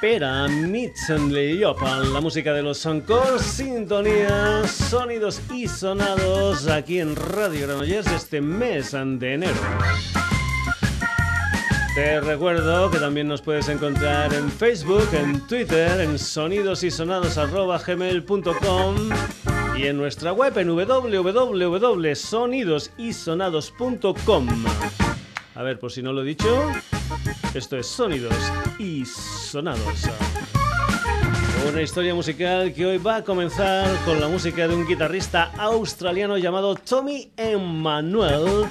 Pera Mitzenley la música de los Soncors, sintonía, sonidos y sonados aquí en Radio Granollers este mes de enero. Te recuerdo que también nos puedes encontrar en Facebook, en Twitter, en sonidosysonados.gmail.com y en nuestra web en www.sonidosysonados.com. A ver, por si no lo he dicho, esto es Sonidos y Sonados. Una historia musical que hoy va a comenzar con la música de un guitarrista australiano llamado Tommy Emmanuel.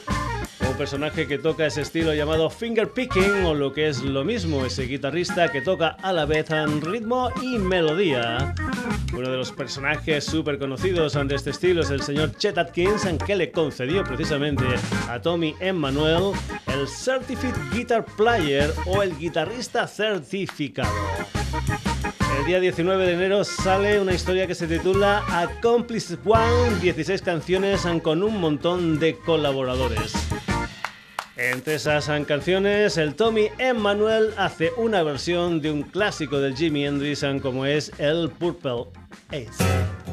Un personaje que toca ese estilo llamado fingerpicking o lo que es lo mismo, ese guitarrista que toca a la vez en ritmo y melodía. Uno de los personajes súper conocidos de este estilo es el señor Chet Atkins, que le concedió precisamente a Tommy Emmanuel el Certificate Guitar Player o el guitarrista certificado. El día 19 de enero sale una historia que se titula Accomplice One, 16 canciones con un montón de colaboradores. Entre esas canciones, el Tommy Emmanuel hace una versión de un clásico del Jimi Hendrix como es el Purple Ace.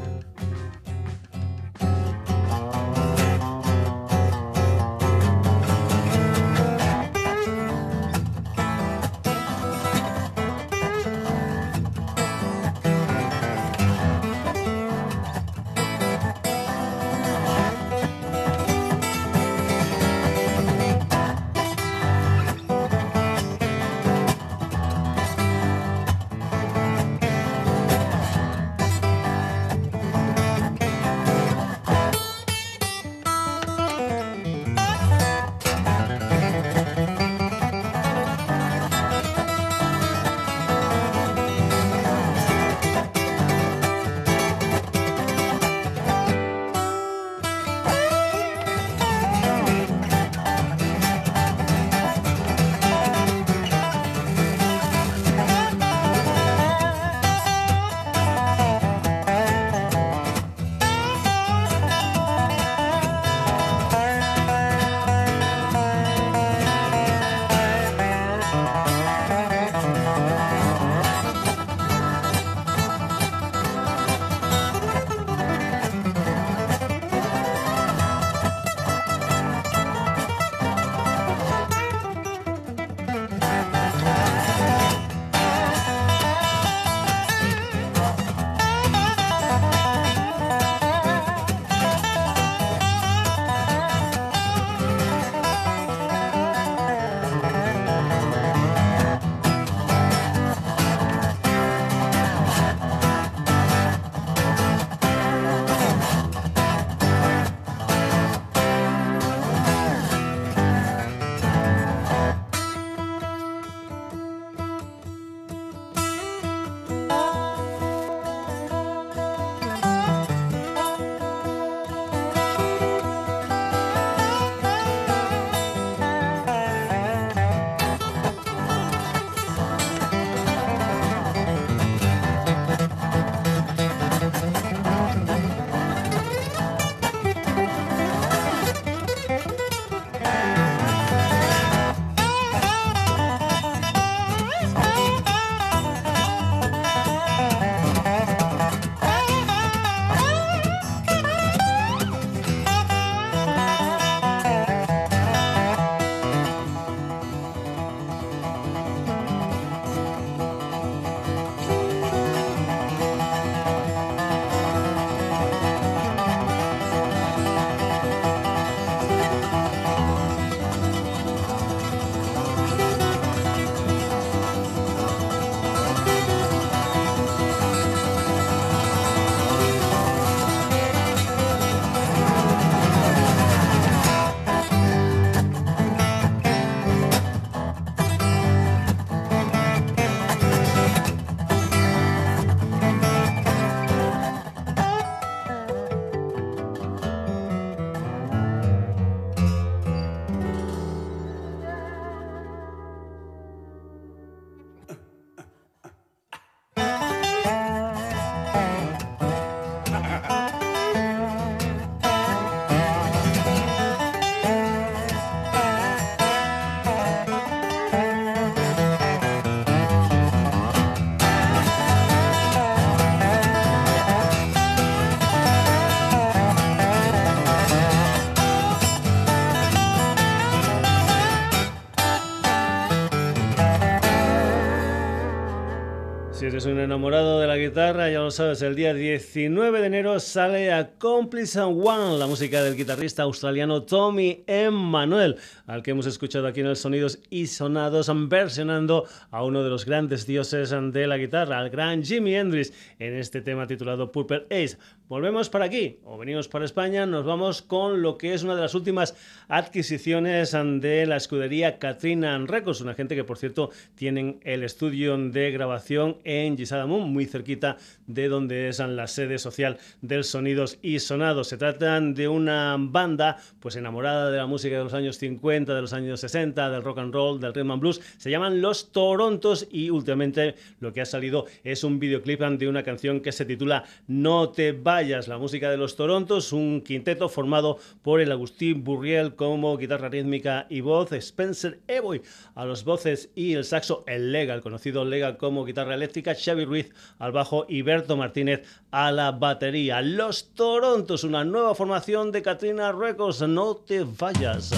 Eres un enamorado de la guitarra, ya lo sabes, el día 19 de enero sale Accomplice One, la música del guitarrista australiano Tommy Emmanuel, al que hemos escuchado aquí en el Sonidos y Sonados, versionando a uno de los grandes dioses de la guitarra, al gran Jimi Hendrix, en este tema titulado Purple Ace. Volvemos para aquí, o venimos para España, nos vamos con lo que es una de las últimas adquisiciones de la escudería Katrina Records, una gente que por cierto tienen el estudio de grabación en Gisadamun, muy cerquita de donde es la sede social del Sonidos y Sonados. Se tratan de una banda pues enamorada de la música de los años 50, de los años 60, del rock and roll, del rhythm and blues. Se llaman Los Torontos y últimamente lo que ha salido es un videoclip de una canción que se titula No te vayas, la música de Los Torontos, un quinteto formado por el Agustín Burriel como guitarra rítmica y voz, Spencer Eboy a los voces y el saxo, el Lega, conocido Lega como guitarra eléctrica Xavi Ruiz al bajo y Berto Martínez a la batería. Los Torontos, una nueva formación de Katrina Records. No te vayas.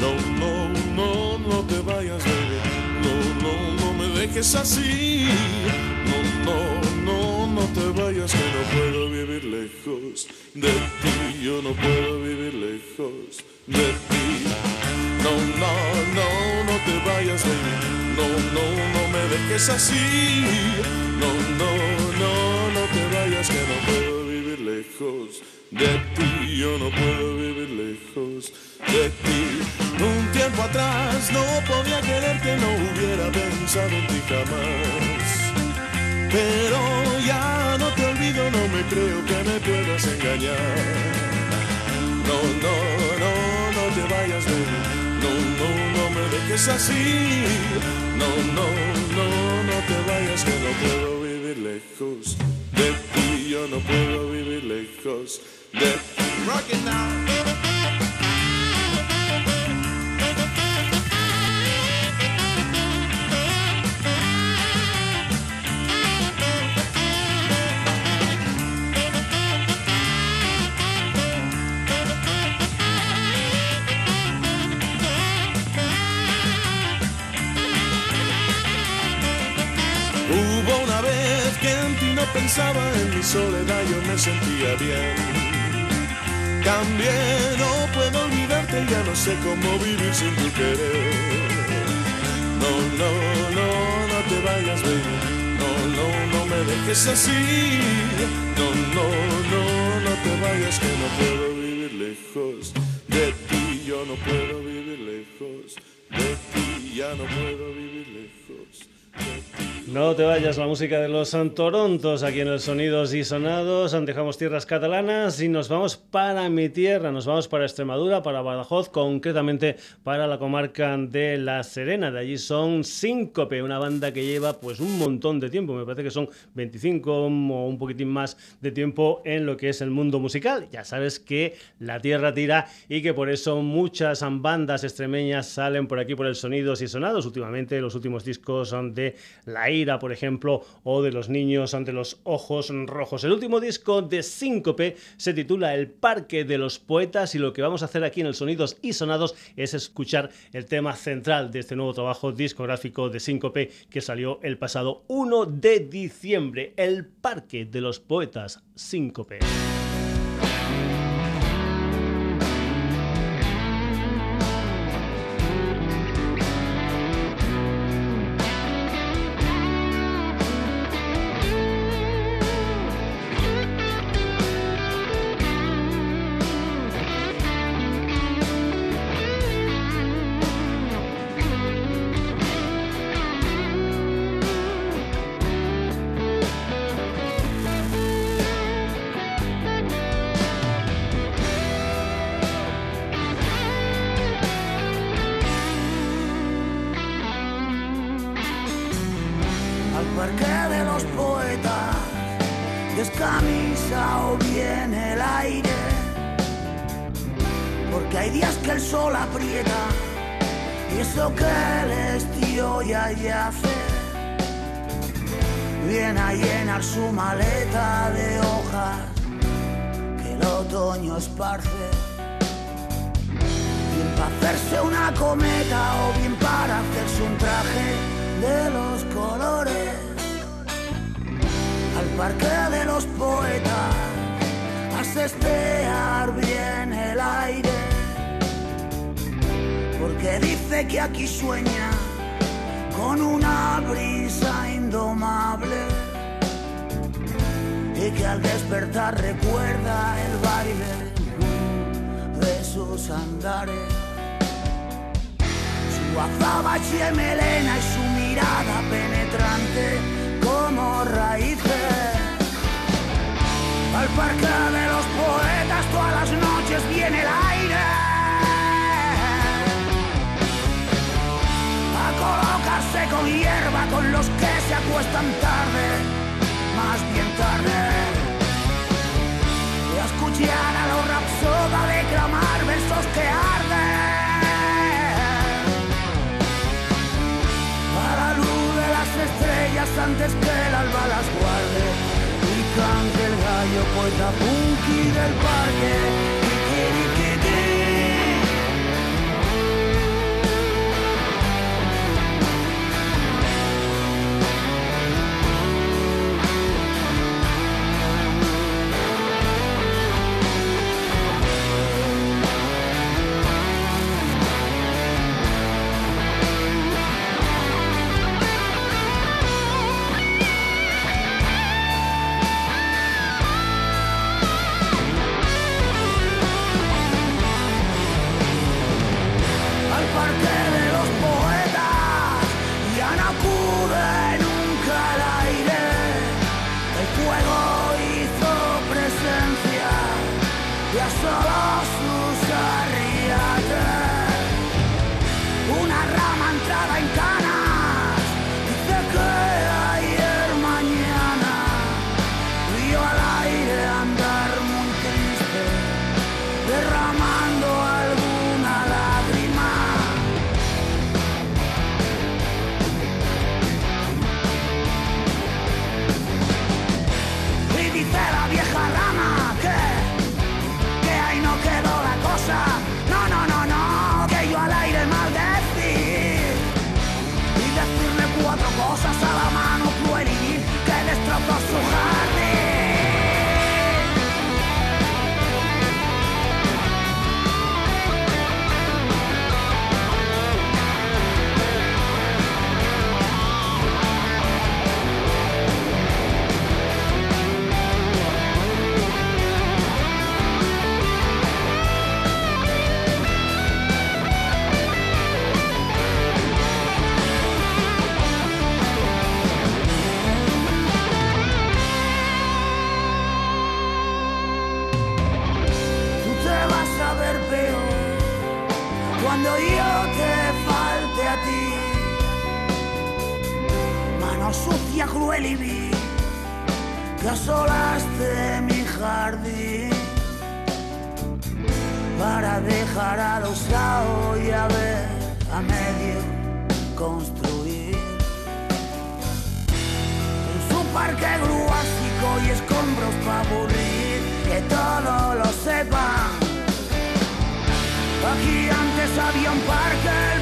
No, no, no, no te vayas. No, no, no me dejes así. No, no, vayas, que no puedo vivir lejos de ti. Yo no puedo vivir lejos de ti. No, no, no, no te vayas, baby no, no, no me dejes así. No, no, no, no te vayas que no puedo vivir lejos de ti. Yo no puedo vivir lejos de ti. Un tiempo atrás no podía quererte, no hubiera pensado en ti jamás. Pero ya no te olvido, no me creo que me puedas engañar. No, no, no, no te vayas, baby. No, no, no me dejes así. No, no, no, no te vayas que no puedo vivir lejos de ti. Yo no puedo vivir lejos de ti. Rock it now. Pensaba en mi soledad, yo me sentía bien. Cambié, no puedo olvidarte, ya no sé cómo vivir sin tu querer. No, no, no, no te vayas, baby. No, no, no me dejes así. No, no, no, no te vayas, que no puedo vivir lejos de ti. Yo no puedo vivir lejos de ti, ya no puedo vivir lejos. No te vayas, la música de los Torontos aquí en el Sonidos y Sonados. Dejamos tierras catalanas y nos vamos para mi tierra, nos vamos para Extremadura, para Badajoz, concretamente para la comarca de La Serena. De allí son Síncope, una banda que lleva pues un montón de tiempo, me parece que son 25 o un poquitín más de tiempo en lo que es el mundo musical. Ya sabes que la tierra tira y que por eso muchas bandas extremeñas salen por aquí por el Sonidos y Sonados. Últimamente los últimos discos son de La por ejemplo, o de los niños ante los ojos rojos. El último disco de Síncope se titula El Parque de los Poetas y lo que vamos a hacer aquí en el Sonidos y Sonados es escuchar el tema central de este nuevo trabajo discográfico de Síncope que salió el pasado 1 de diciembre, El Parque de los Poetas Síncope. Kabuki del parque. cuando yo te falte a ti. Mano sucia, cruel y vil, que asolaste mi jardín para dejar a los lados y a ver a medio construir. En su parque gruásico y escombros para aburrir, que todo lo sepa Aquí antes había un parque.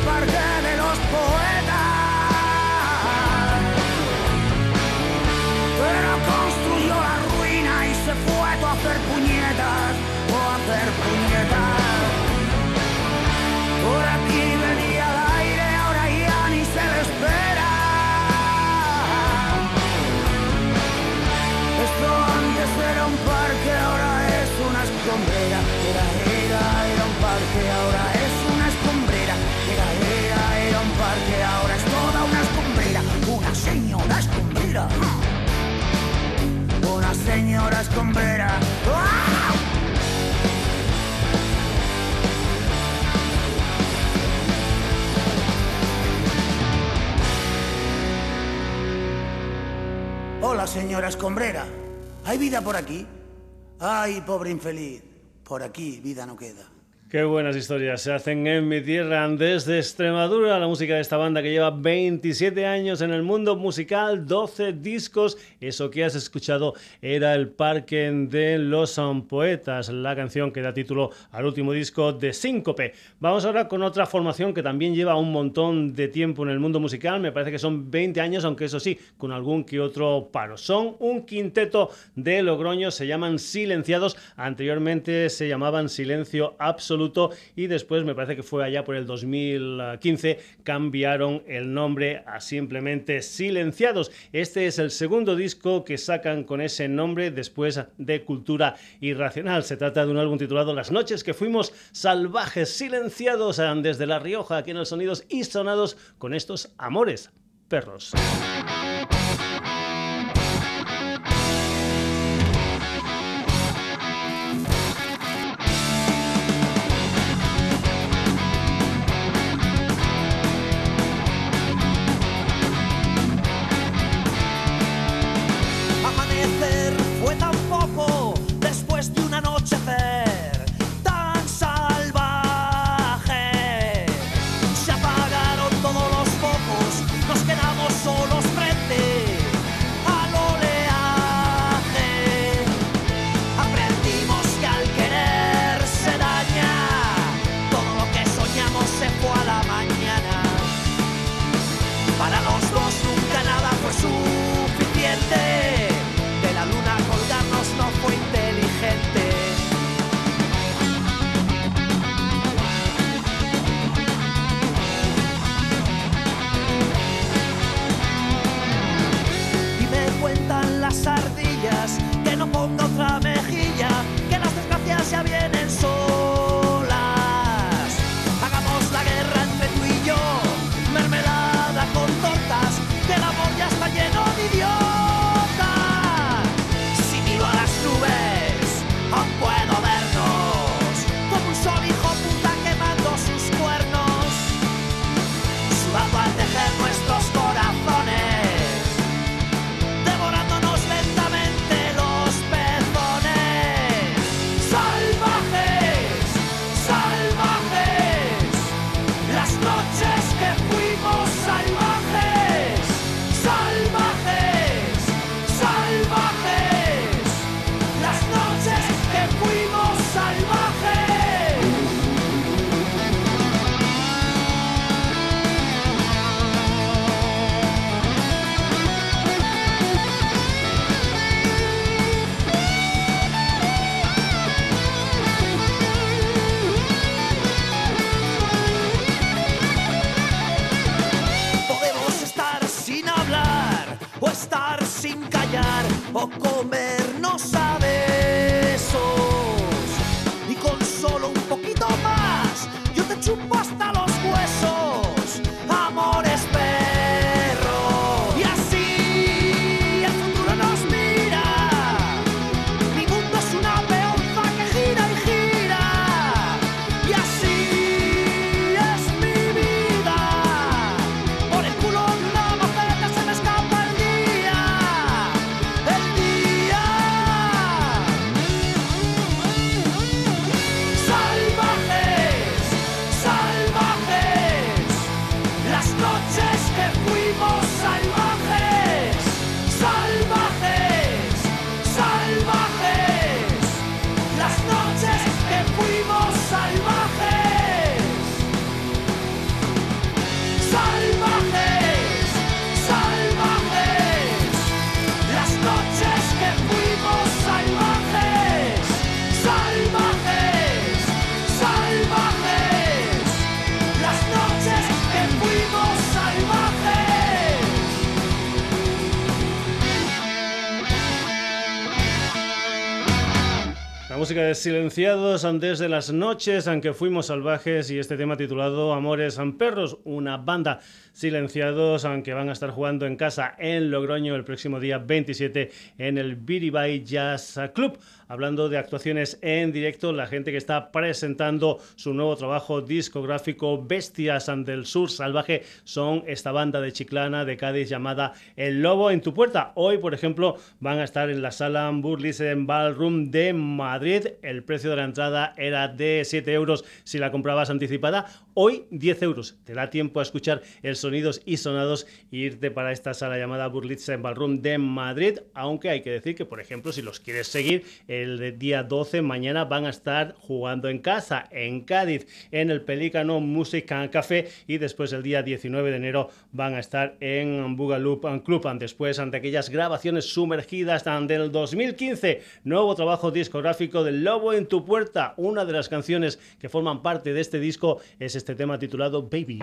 señora escombrera. Hola, señora escombrera. ¿Hay vida por aquí? Ay, pobre infeliz. Por aquí vida no queda. Qué buenas historias se hacen en mi tierra desde Extremadura. La música de esta banda que lleva 27 años en el mundo musical, 12 discos. Eso que has escuchado era El Parque de los Poetas, la canción que da título al último disco de Síncope. Vamos ahora con otra formación que también lleva un montón de tiempo en el mundo musical. Me parece que son 20 años, aunque eso sí, con algún que otro paro. Son un quinteto de Logroño, se llaman Silenciados. Anteriormente se llamaban Silencio Absoluto y después me parece que fue allá por el 2015 cambiaron el nombre a simplemente Silenciados. Este es el segundo disco que sacan con ese nombre después de Cultura Irracional. Se trata de un álbum titulado Las noches que fuimos salvajes, silenciados desde La Rioja, aquí en los sonidos y sonados con estos amores perros. Silenciados antes de las noches, aunque fuimos salvajes, y este tema titulado Amores San Perros, una banda Silenciados, aunque van a estar jugando en casa en Logroño el próximo día 27 en el Biribay Jazz Club. hablando de actuaciones en directo, la gente que está presentando su nuevo trabajo discográfico Bestias del Sur Salvaje son esta banda de Chiclana de Cádiz llamada El Lobo en tu puerta. Hoy, por ejemplo, van a estar en la sala Burlisen Ballroom de Madrid. El precio de la entrada era de 7 euros si la comprabas anticipada. Hoy 10 euros. Te da tiempo a escuchar el sonidos y sonados irte para esta sala llamada Burlitzer Ballroom de Madrid. Aunque hay que decir que, por ejemplo, si los quieres seguir, el día 12 mañana van a estar jugando en casa, en Cádiz, en el Pelícano Music Café y después el día 19 de enero van a estar en Bugaloop Club. Después, ante aquellas grabaciones sumergidas del 2015, nuevo trabajo discográfico del Lobo en tu puerta. Una de las canciones que forman parte de este disco es este tema titulado Baby.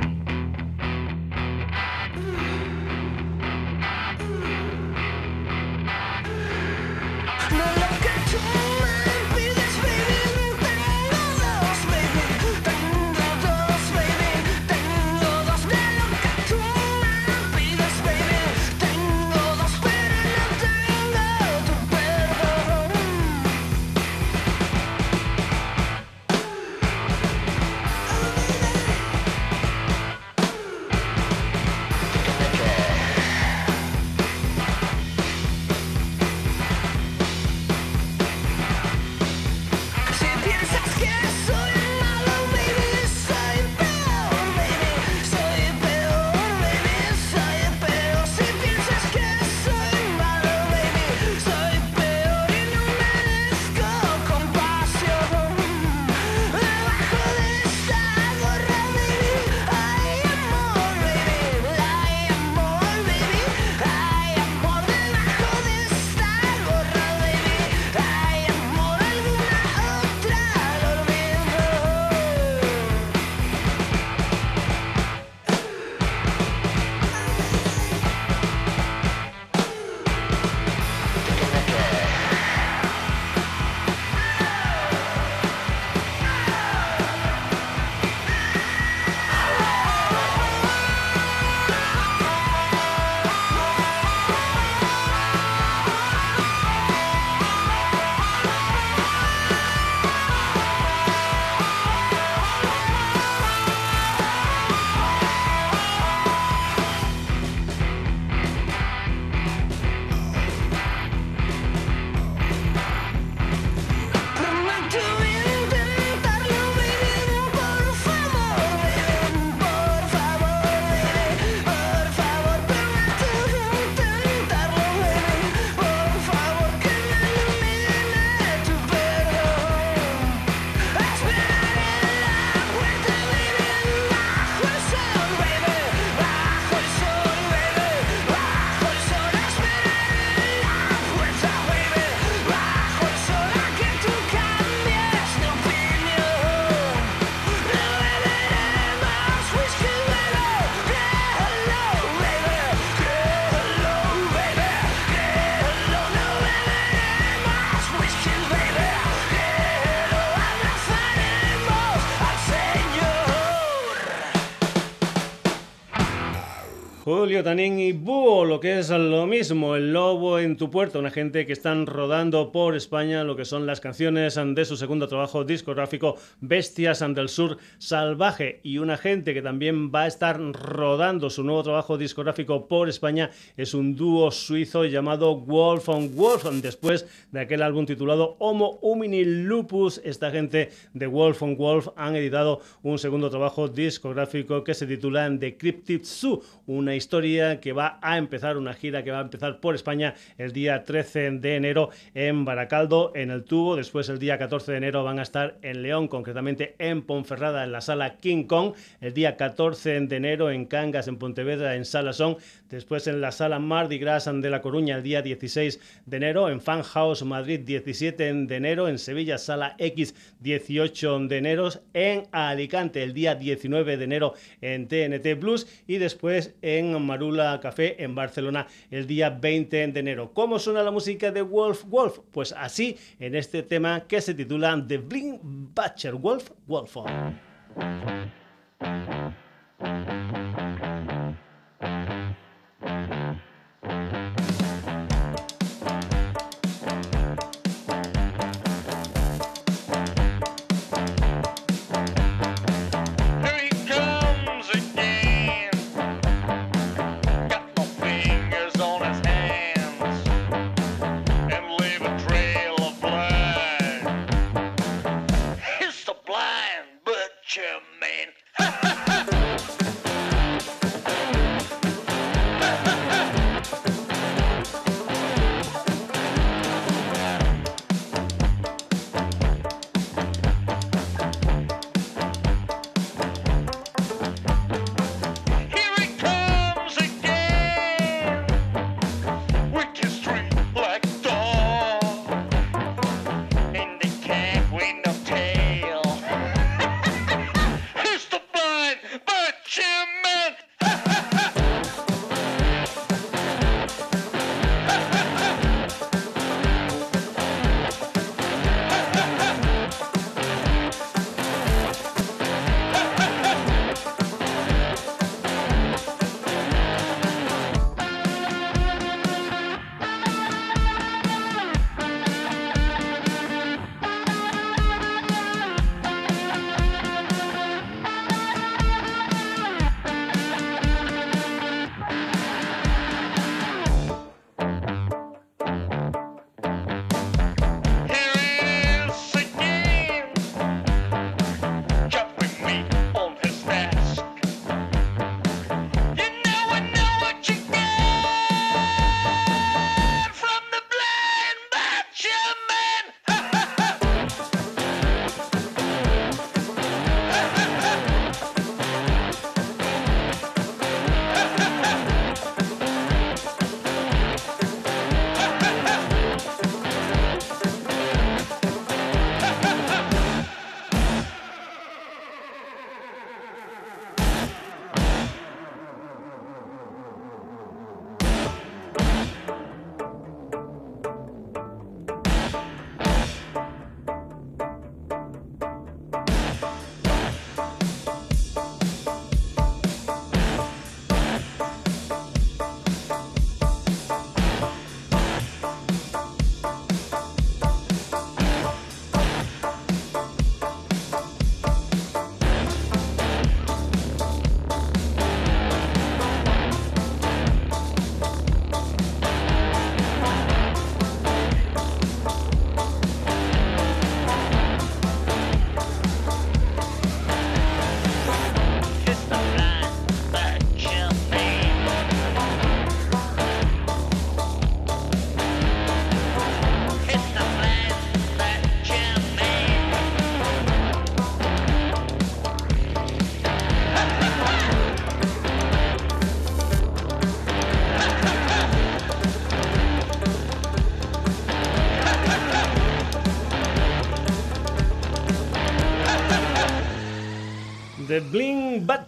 Julio Tanín y Búho, lo que es lo mismo, El Lobo en tu puerta, una gente que están rodando por España lo que son las canciones de su segundo trabajo discográfico Bestias del Sur Salvaje y una gente que también va a estar rodando su nuevo trabajo discográfico por España es un dúo suizo llamado Wolf on Wolf, después de aquel álbum titulado Homo Humini Lupus, esta gente de Wolf on Wolf han editado un segundo trabajo discográfico que se titula The Cryptid Zoo, una historia que va a empezar, una gira que va a empezar por España el día 13 de enero en Baracaldo, en el Tubo. Después, el día 14 de enero, van a estar en León, concretamente en Ponferrada, en la sala King Kong. El día 14 de enero en Cangas, en Pontevedra, en Salasón. Después, en la sala Mardi Gras de La Coruña, el día 16 de enero. En Fan House Madrid, 17 de enero. En Sevilla, sala X, 18 de enero. En Alicante, el día 19 de enero en TNT Blues. Y después en en Marula Café en Barcelona el día 20 de enero. ¿Cómo suena la música de Wolf Wolf? Pues así en este tema que se titula The Bling Butcher Wolf Wolf.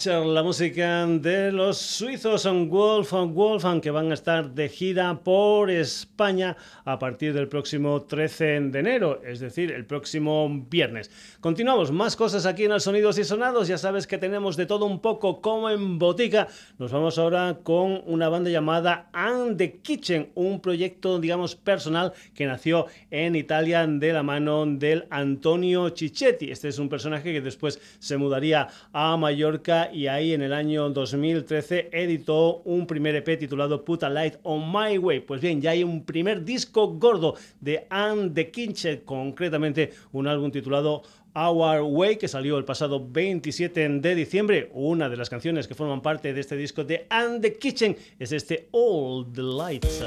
La música de los suizos Wolf Wolfgang que van a estar de gira por España a partir del próximo 13 de enero, es decir, el próximo viernes. Continuamos, más cosas aquí en el Sonidos y Sonados, ya sabes que tenemos de todo un poco como en botica. Nos vamos ahora con una banda llamada And the Kitchen, un proyecto, digamos, personal que nació en Italia de la mano del Antonio Cicchetti. Este es un personaje que después se mudaría a Mallorca y ahí en el año 2013 editó un primer EP titulado Put a Light on My Way. Pues bien, ya hay un primer disco gordo de Anne de Kinche, concretamente un álbum titulado Our Way, que salió el pasado 27 de diciembre. Una de las canciones que forman parte de este disco de And the Kitchen es este All the Lights.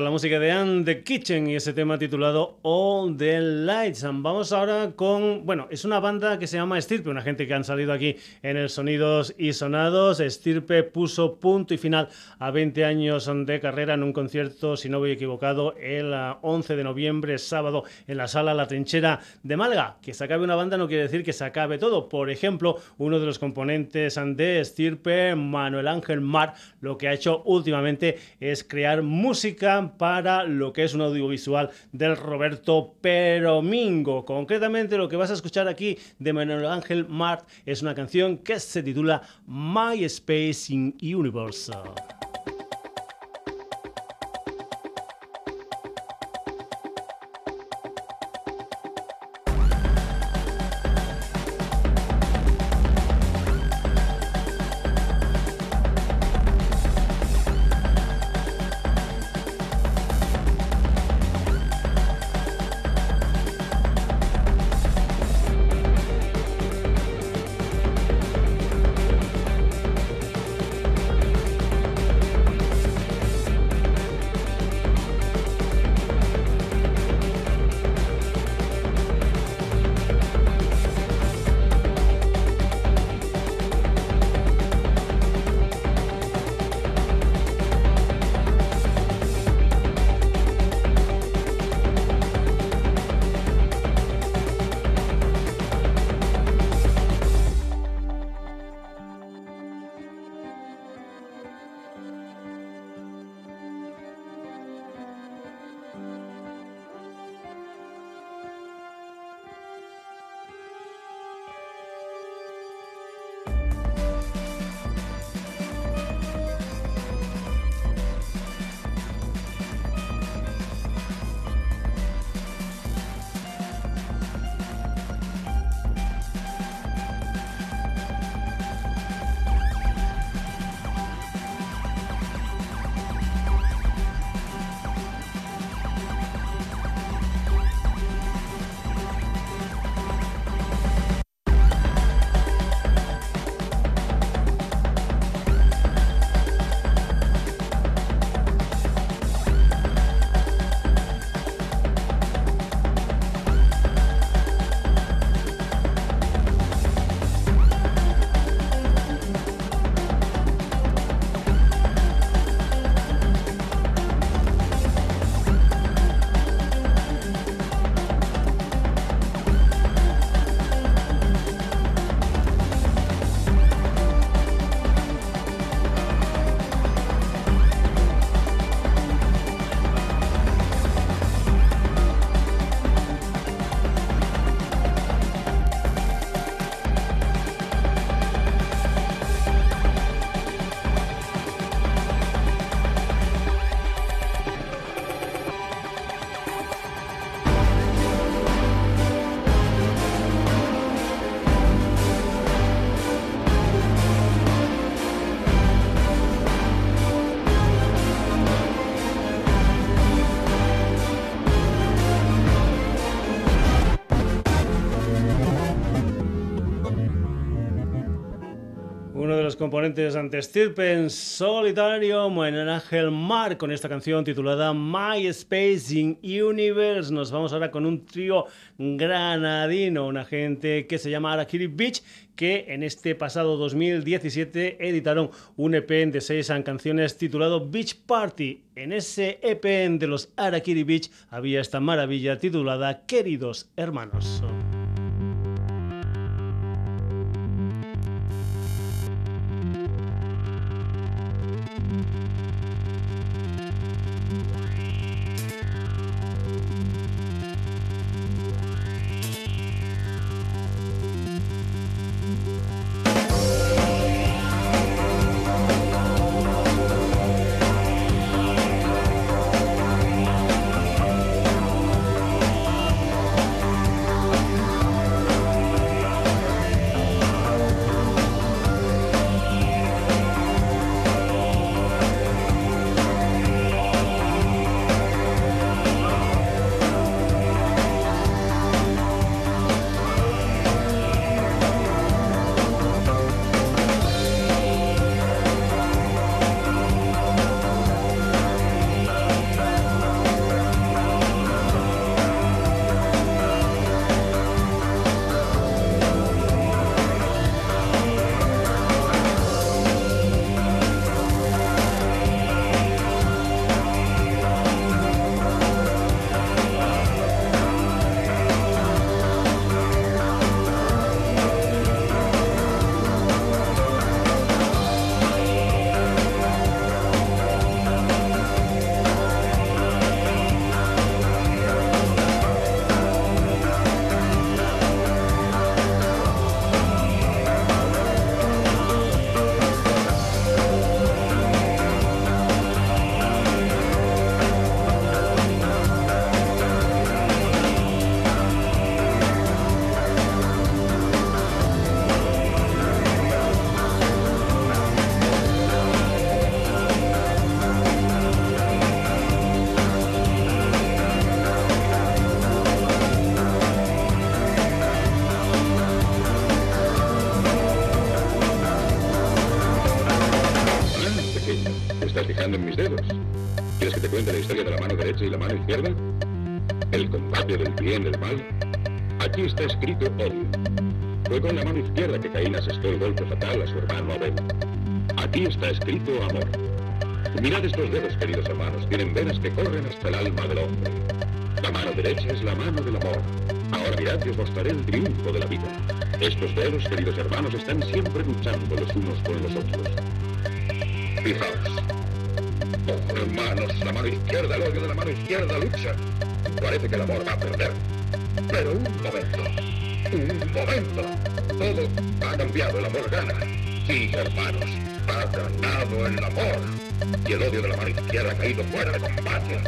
La música de the Kitchen y ese tema titulado All the Lights. Vamos ahora con, bueno, es una banda que se llama Estirpe, una gente que han salido aquí en el Sonidos y Sonados. Estirpe puso punto y final a 20 años de carrera en un concierto, si no voy equivocado, el 11 de noviembre, sábado, en la sala La Trinchera de Malga. Que se acabe una banda no quiere decir que se acabe todo. Por ejemplo, uno de los componentes de Estirpe, Manuel Ángel Mar, lo que ha hecho últimamente es crear música para lo que es un audiovisual del Roberto Peromingo. Concretamente lo que vas a escuchar aquí de Manuel Ángel Mart es una canción que se titula My Space in Universe. Componentes ante Estirpe en solitario, Manuel Ángel Mar, con esta canción titulada My Space in Universe. Nos vamos ahora con un trío granadino, una gente que se llama Arakiri Beach, que en este pasado 2017 editaron un EP de seis canciones titulado Beach Party. En ese EP de los Arakiri Beach había esta maravilla titulada Queridos Hermanos. Escrito amor. Mirad estos dedos, queridos hermanos, tienen venas que corren hasta el alma del hombre. La mano derecha es la mano del amor. Ahora mirad que os mostraré el triunfo de la vida. Estos dedos, queridos hermanos, están siempre luchando los unos con los otros. Fijaos. Oh, hermanos, la mano izquierda, el odio de la mano izquierda lucha. Parece que el amor va a perder. Pero un momento. Un momento. Todo ha cambiado, el amor gana. Sí, hermanos, ganado el amor. Y el odio de la mano izquierda ha caído fuera de combate.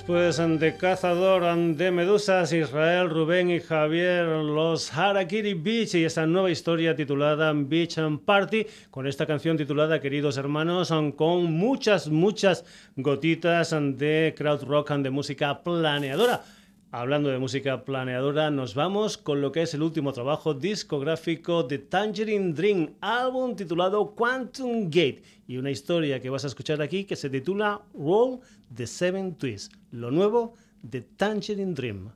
Después de Cazador de Medusas, Israel, Rubén y Javier, los Harakiri Beach y esta nueva historia titulada Beach and Party, con esta canción titulada Queridos Hermanos, con muchas, muchas gotitas de crowd rock and de música planeadora. Hablando de música planeadora, nos vamos con lo que es el último trabajo discográfico de Tangerine Dream, álbum titulado Quantum Gate, y una historia que vas a escuchar aquí que se titula Roll the Seven Twists, lo nuevo de Tangerine Dream.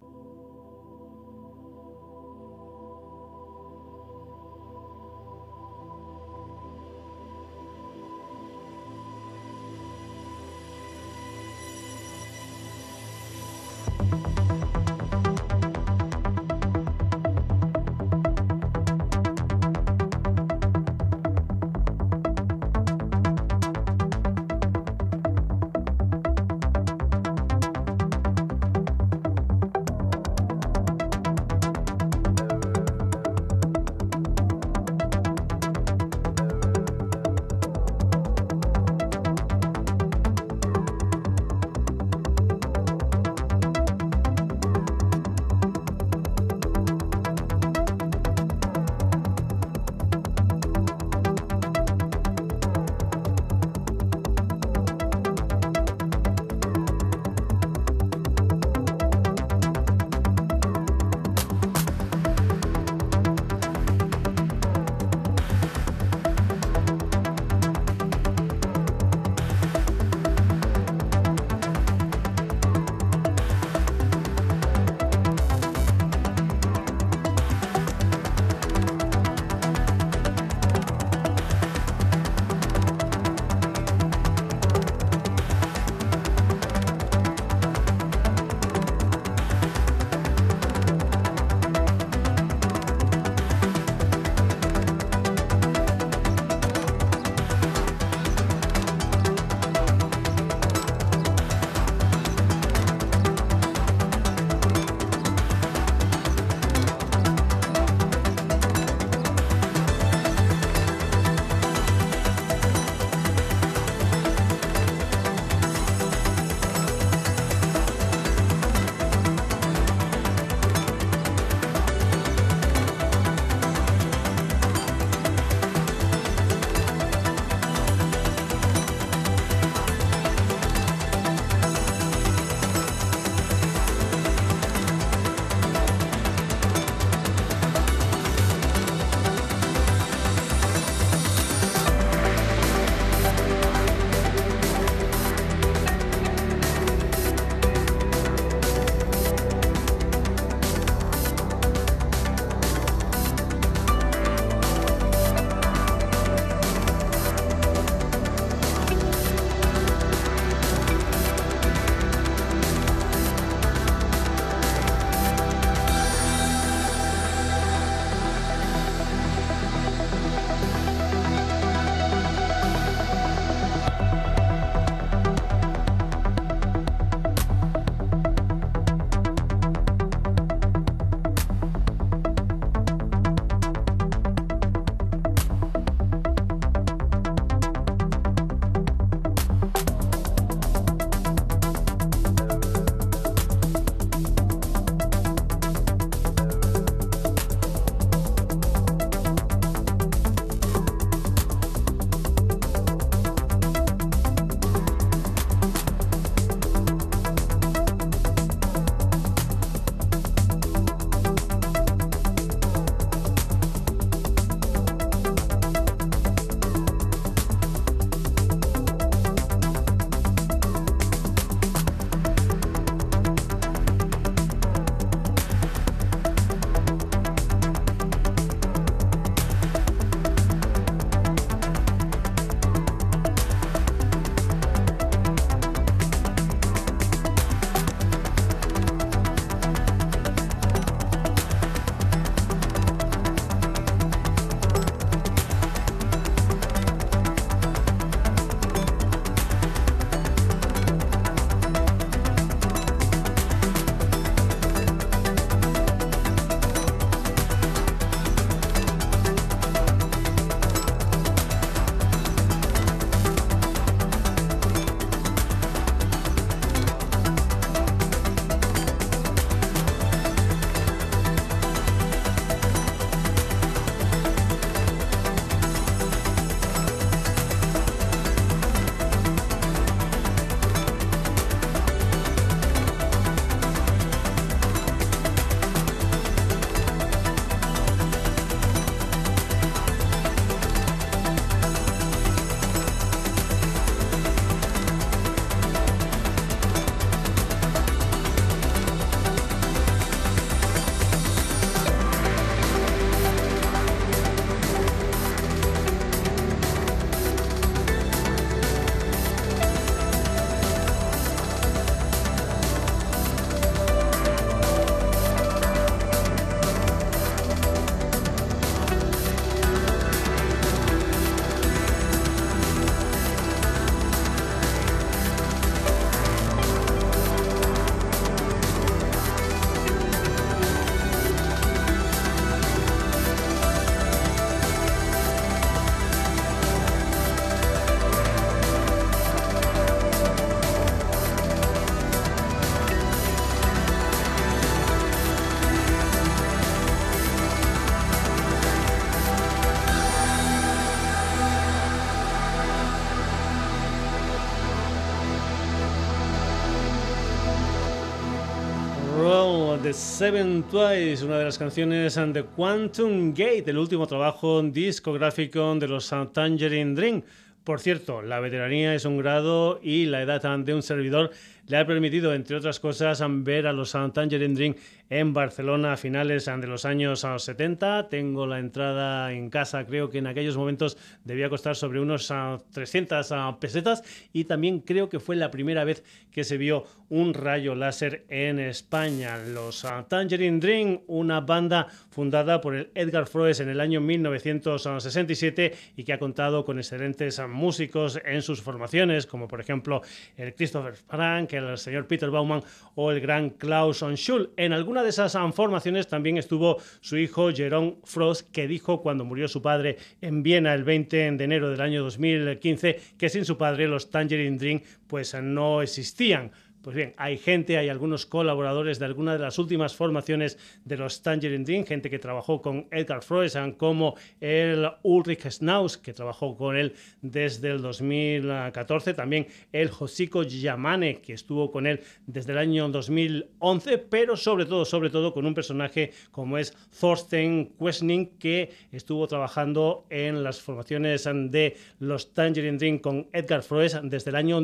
Seven Twice, una de las canciones de Quantum Gate, el último trabajo discográfico de los Tangerine Dream. Por cierto, la veteranía es un grado y la edad de un servidor le ha permitido, entre otras cosas, ver a los Tangerine Dream en Barcelona a finales de los años 70. Tengo la entrada en casa, creo que en aquellos momentos debía costar sobre unos 300 pesetas y también creo que fue la primera vez que se vio un rayo láser en España. Los Tangerine Dream, una banda fundada por el Edgar Froese en el año 1967 y que ha contado con excelentes músicos en sus formaciones, como por ejemplo el Christopher Frank, el señor Peter Baumann o el gran Klaus Schul. En alguna de esas formaciones también estuvo su hijo Jerome Frost, que dijo cuando murió su padre en Viena el 20 de enero del año 2015 que sin su padre los Tangerine Dream pues no existían. Pues bien, hay gente, hay algunos colaboradores de algunas de las últimas formaciones de los Tangerine Dream, gente que trabajó con Edgar Froese, como el Ulrich Schnauz, que trabajó con él desde el 2014, también el Josiko Yamane, que estuvo con él desde el año 2011, pero sobre todo, sobre todo con un personaje como es Thorsten Quesning, que estuvo trabajando en las formaciones de los Tangerine Dream con Edgar Froese desde el año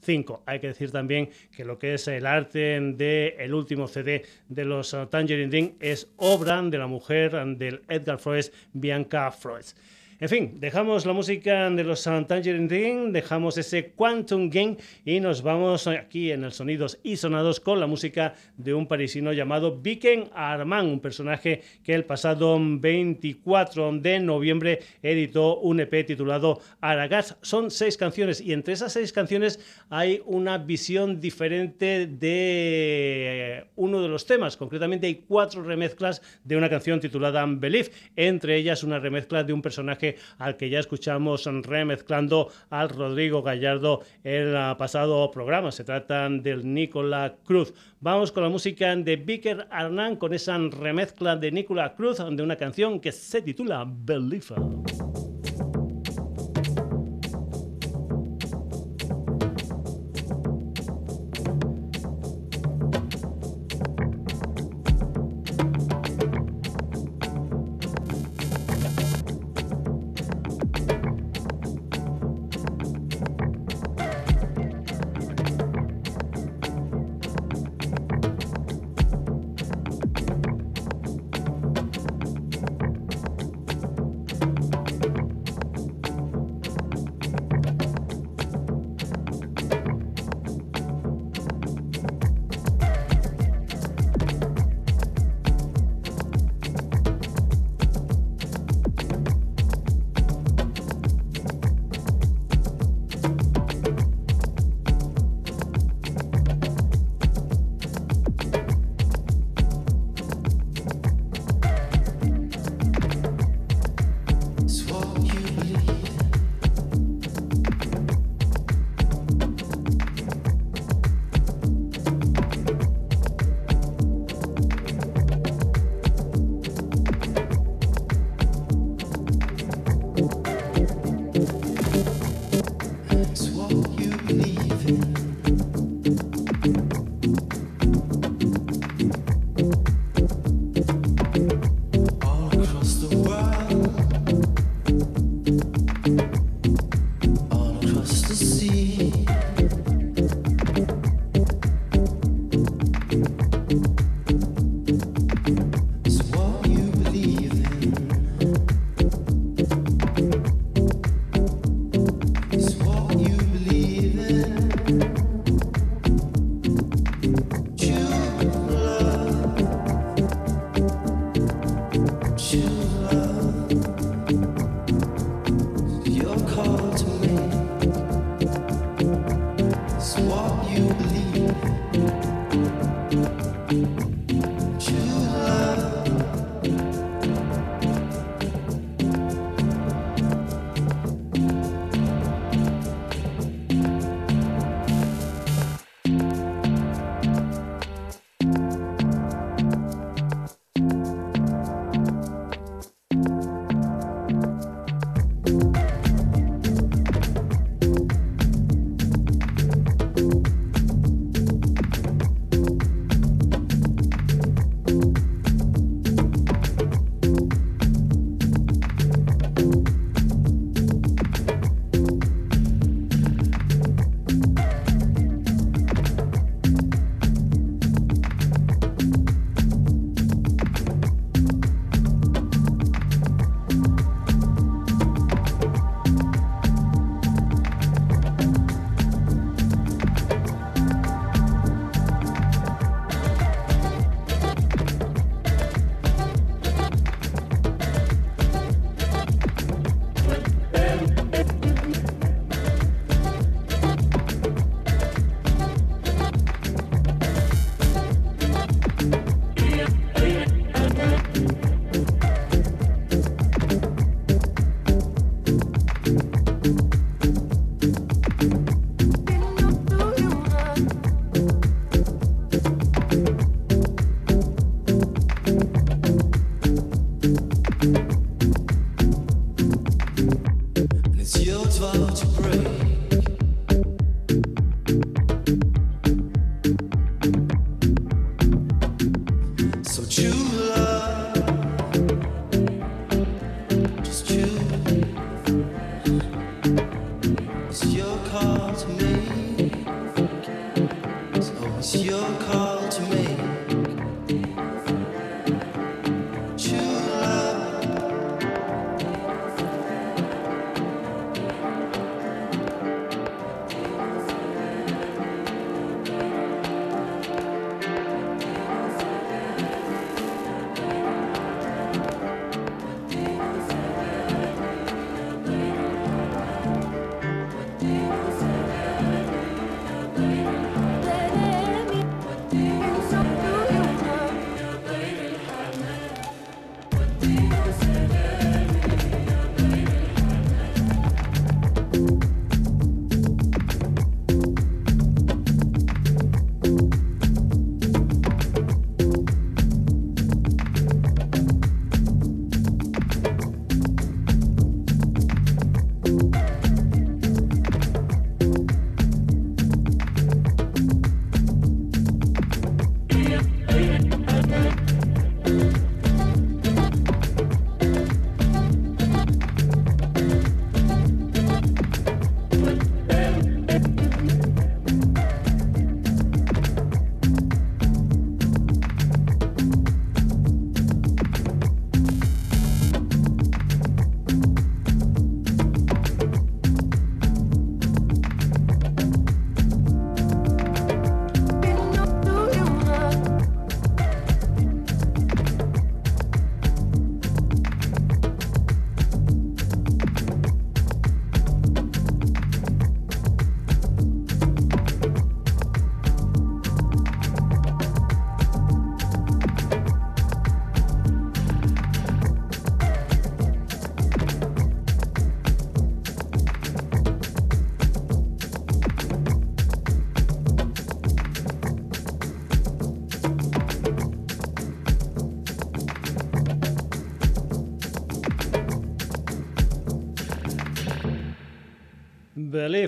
2000 hay que decir también que lo que es el arte del el último CD de los uh, Tangerine Dream es obra de la mujer del Edgar Froese, Bianca Froese. En fin, dejamos la música de los Tangerine Dream, dejamos ese Quantum Game y nos vamos aquí en el Sonidos y Sonados con la música de un parisino llamado Viken Armand, un personaje que el pasado 24 de noviembre editó un EP titulado Aragas. Son seis canciones y entre esas seis canciones hay una visión diferente de uno de los temas. Concretamente hay cuatro remezclas de una canción titulada Belief, entre ellas una remezcla de un personaje al que ya escuchamos remezclando al Rodrigo Gallardo el pasado programa. Se trata del Nicola Cruz. Vamos con la música de Vicker Arnán con esa remezcla de Nicola Cruz de una canción que se titula Believer.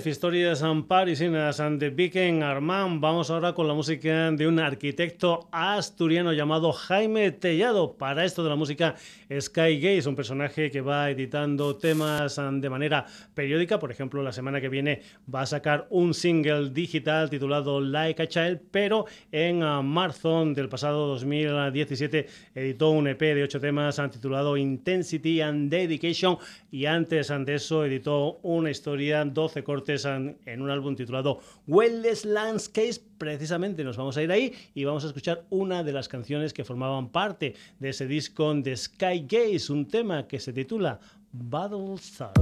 Historias parisinas de Viken Armand. Vamos ahora con la música de un arquitecto asturiano llamado Jaime Tellado. Para esto de la música Sky Gaze, un personaje que va editando temas de manera periódica. Por ejemplo, la semana que viene va a sacar un single digital titulado Like a Child, pero en marzo del pasado 2017 editó un EP de ocho temas titulado Intensity and Dedication y antes de eso editó una historia, 12 cortes en un álbum titulado Wellness Landscapes. Precisamente nos vamos a ir ahí y vamos a escuchar una de las canciones que formaban parte de ese disco de Sky Gaze, un tema que se titula Battle Star.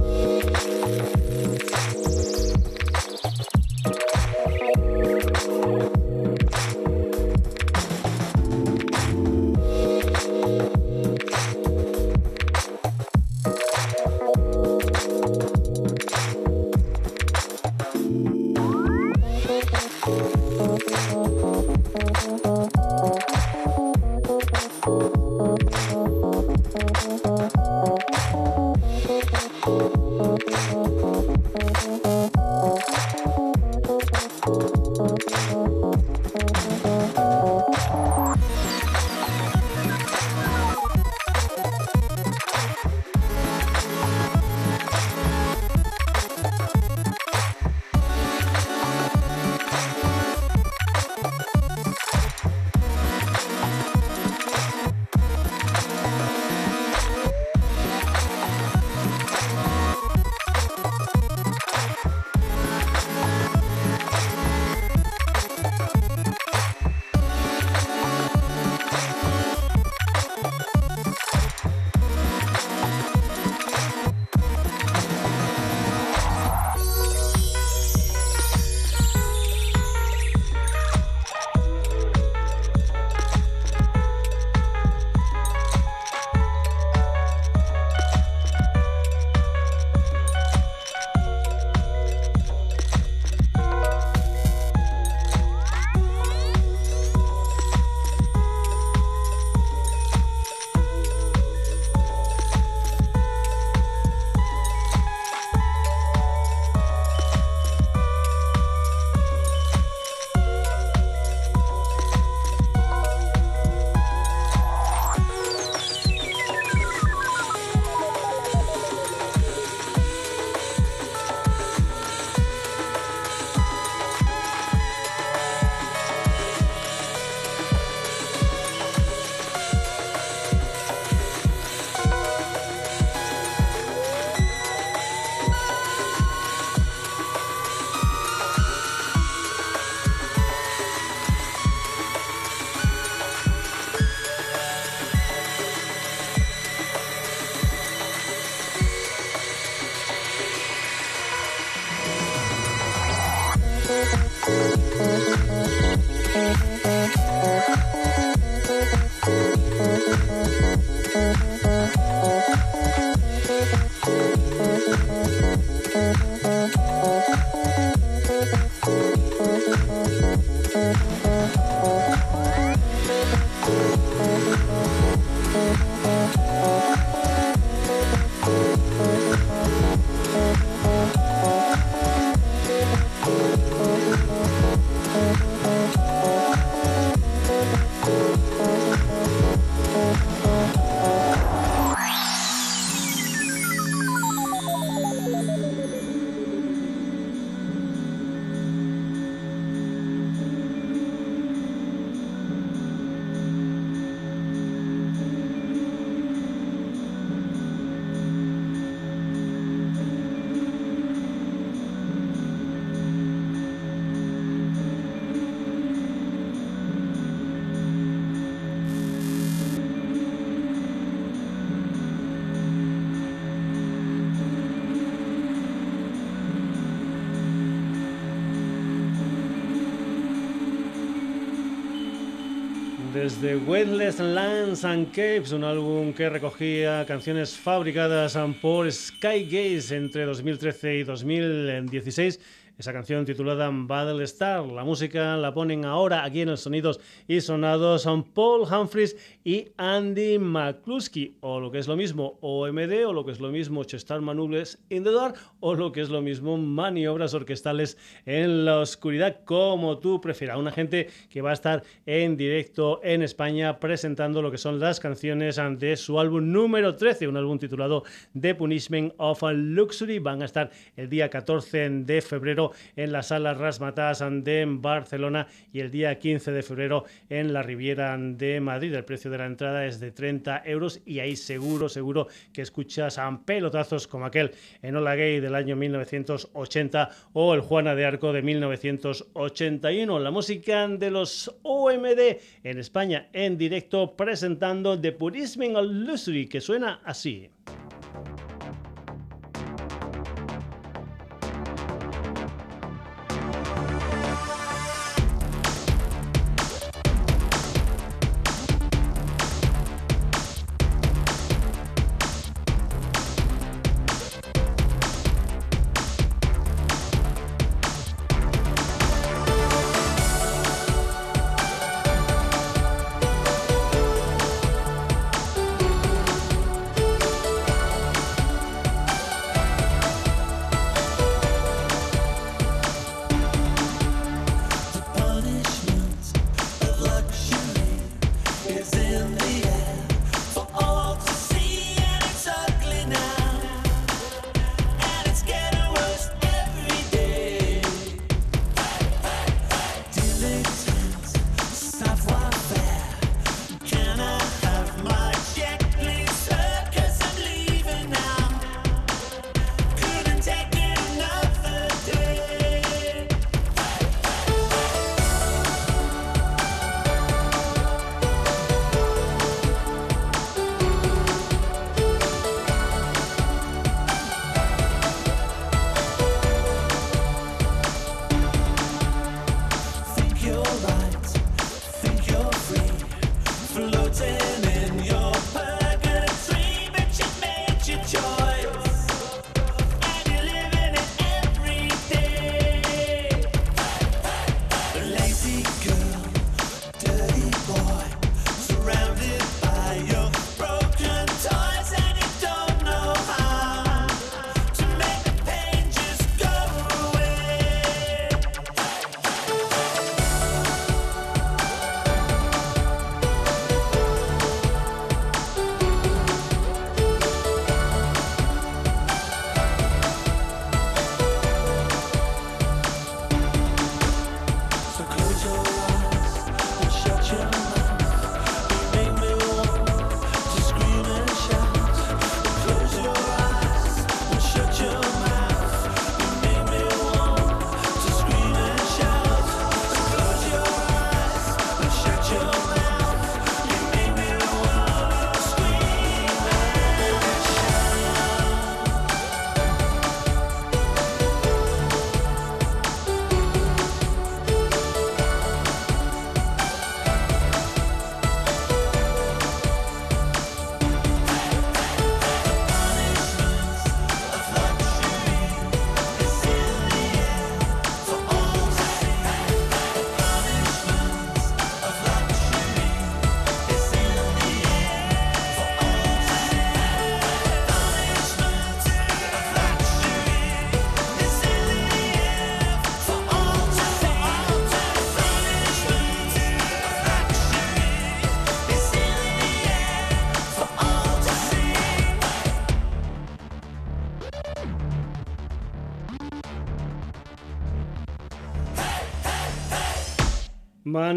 Desde Weightless Lands and Caves, un álbum que recogía canciones fabricadas por Sky Gaze entre 2013 y 2016 esa canción titulada Battle Star. La música la ponen ahora aquí en los Sonidos y Sonados son Paul Humphries y Andy McCluskey, o lo que es lo mismo OMD, o lo que es lo mismo Chester Manubles in the Dark, o lo que es lo mismo maniobras orquestales en la oscuridad, como tú prefieras. Una gente que va a estar en directo en España presentando lo que son las canciones de su álbum número 13, un álbum titulado The Punishment of Luxury. Van a estar el día 14 de febrero en la sala Rasmatas de Barcelona y el día 15 de febrero en la Riviera de Madrid. El precio de la entrada es de 30 euros y ahí seguro, seguro que escuchas a pelotazos como aquel en Hola Gay del año 1980 o el Juana de Arco de 1981. La música de los OMD en España en directo presentando The Purism Luxury que suena así.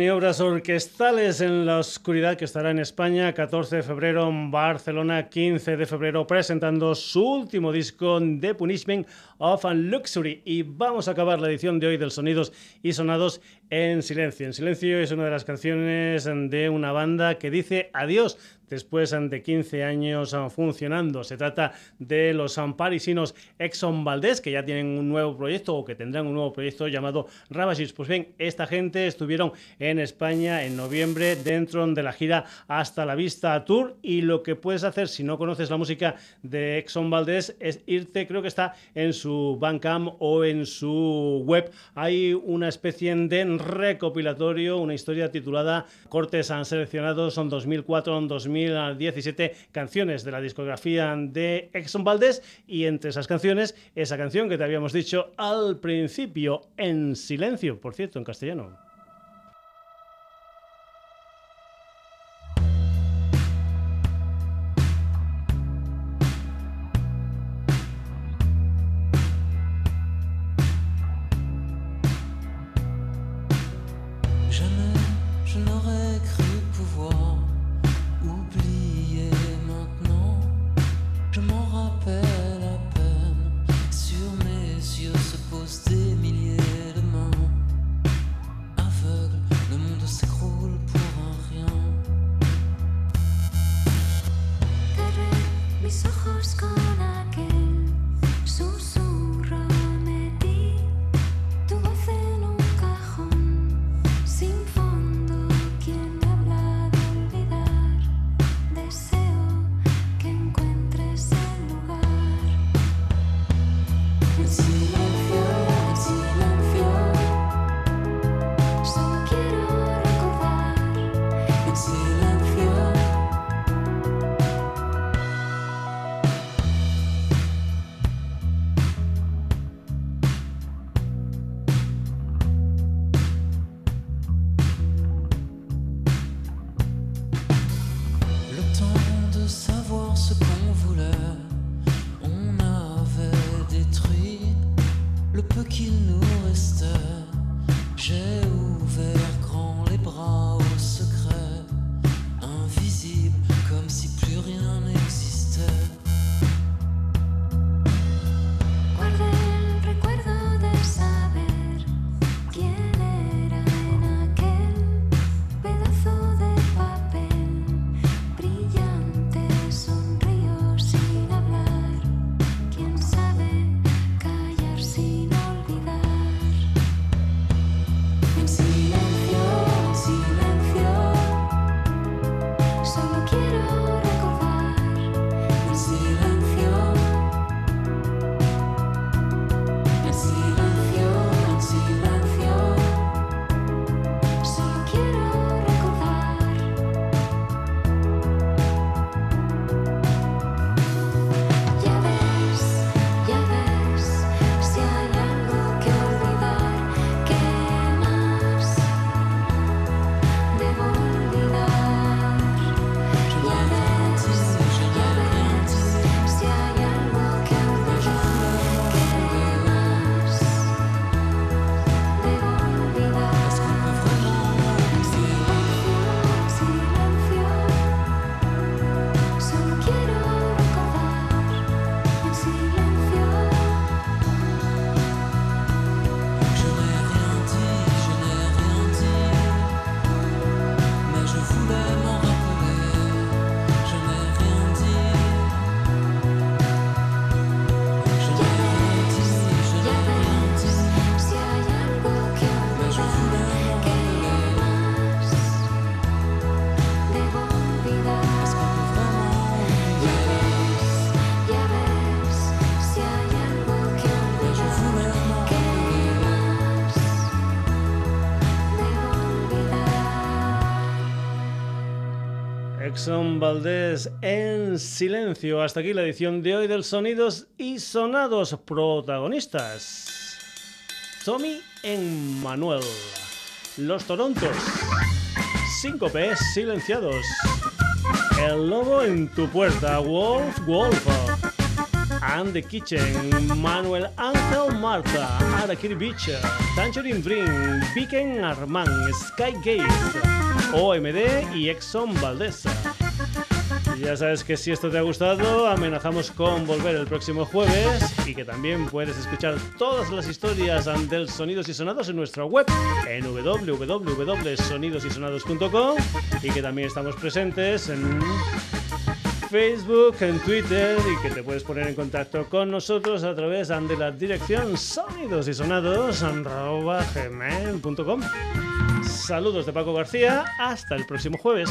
Maniobras orquestales en la oscuridad que estará en España 14 de febrero, en Barcelona 15 de febrero, presentando su último disco The Punishment of Luxury. Y vamos a acabar la edición de hoy del Sonidos y Sonados en silencio. En silencio es una de las canciones de una banda que dice adiós después de 15 años ah, funcionando. Se trata de los parisinos Exxon Valdés, que ya tienen un nuevo proyecto o que tendrán un nuevo proyecto llamado Ravagis. Pues bien, esta gente estuvieron en España en noviembre dentro de la gira Hasta la Vista Tour y lo que puedes hacer si no conoces la música de Exxon Valdés es irte, creo que está en su Bandcamp o en su web. Hay una especie de recopilatorio, una historia titulada Cortes han seleccionado, son 2004-2000 2017 canciones de la discografía de Exxon Valdez y entre esas canciones esa canción que te habíamos dicho al principio en silencio, por cierto, en castellano. Son Valdés en silencio. Hasta aquí la edición de hoy del Sonidos y Sonados protagonistas. Tommy en Manuel. Los Torontos. 5 P silenciados. El lobo en tu puerta. Wolf Wolf. And the Kitchen. Manuel Ángel Marta. Arakiri Beach. Tangerine Dream. Beacon Armand. Sky Gate. OMD y Exxon Valdez. Ya sabes que si esto te ha gustado, amenazamos con volver el próximo jueves y que también puedes escuchar todas las historias del Sonidos y Sonados en nuestra web en www.sonidosysonados.com y que también estamos presentes en Facebook, en Twitter y que te puedes poner en contacto con nosotros a través de la dirección sonidosysonados.com. Saludos de Paco García, hasta el próximo jueves.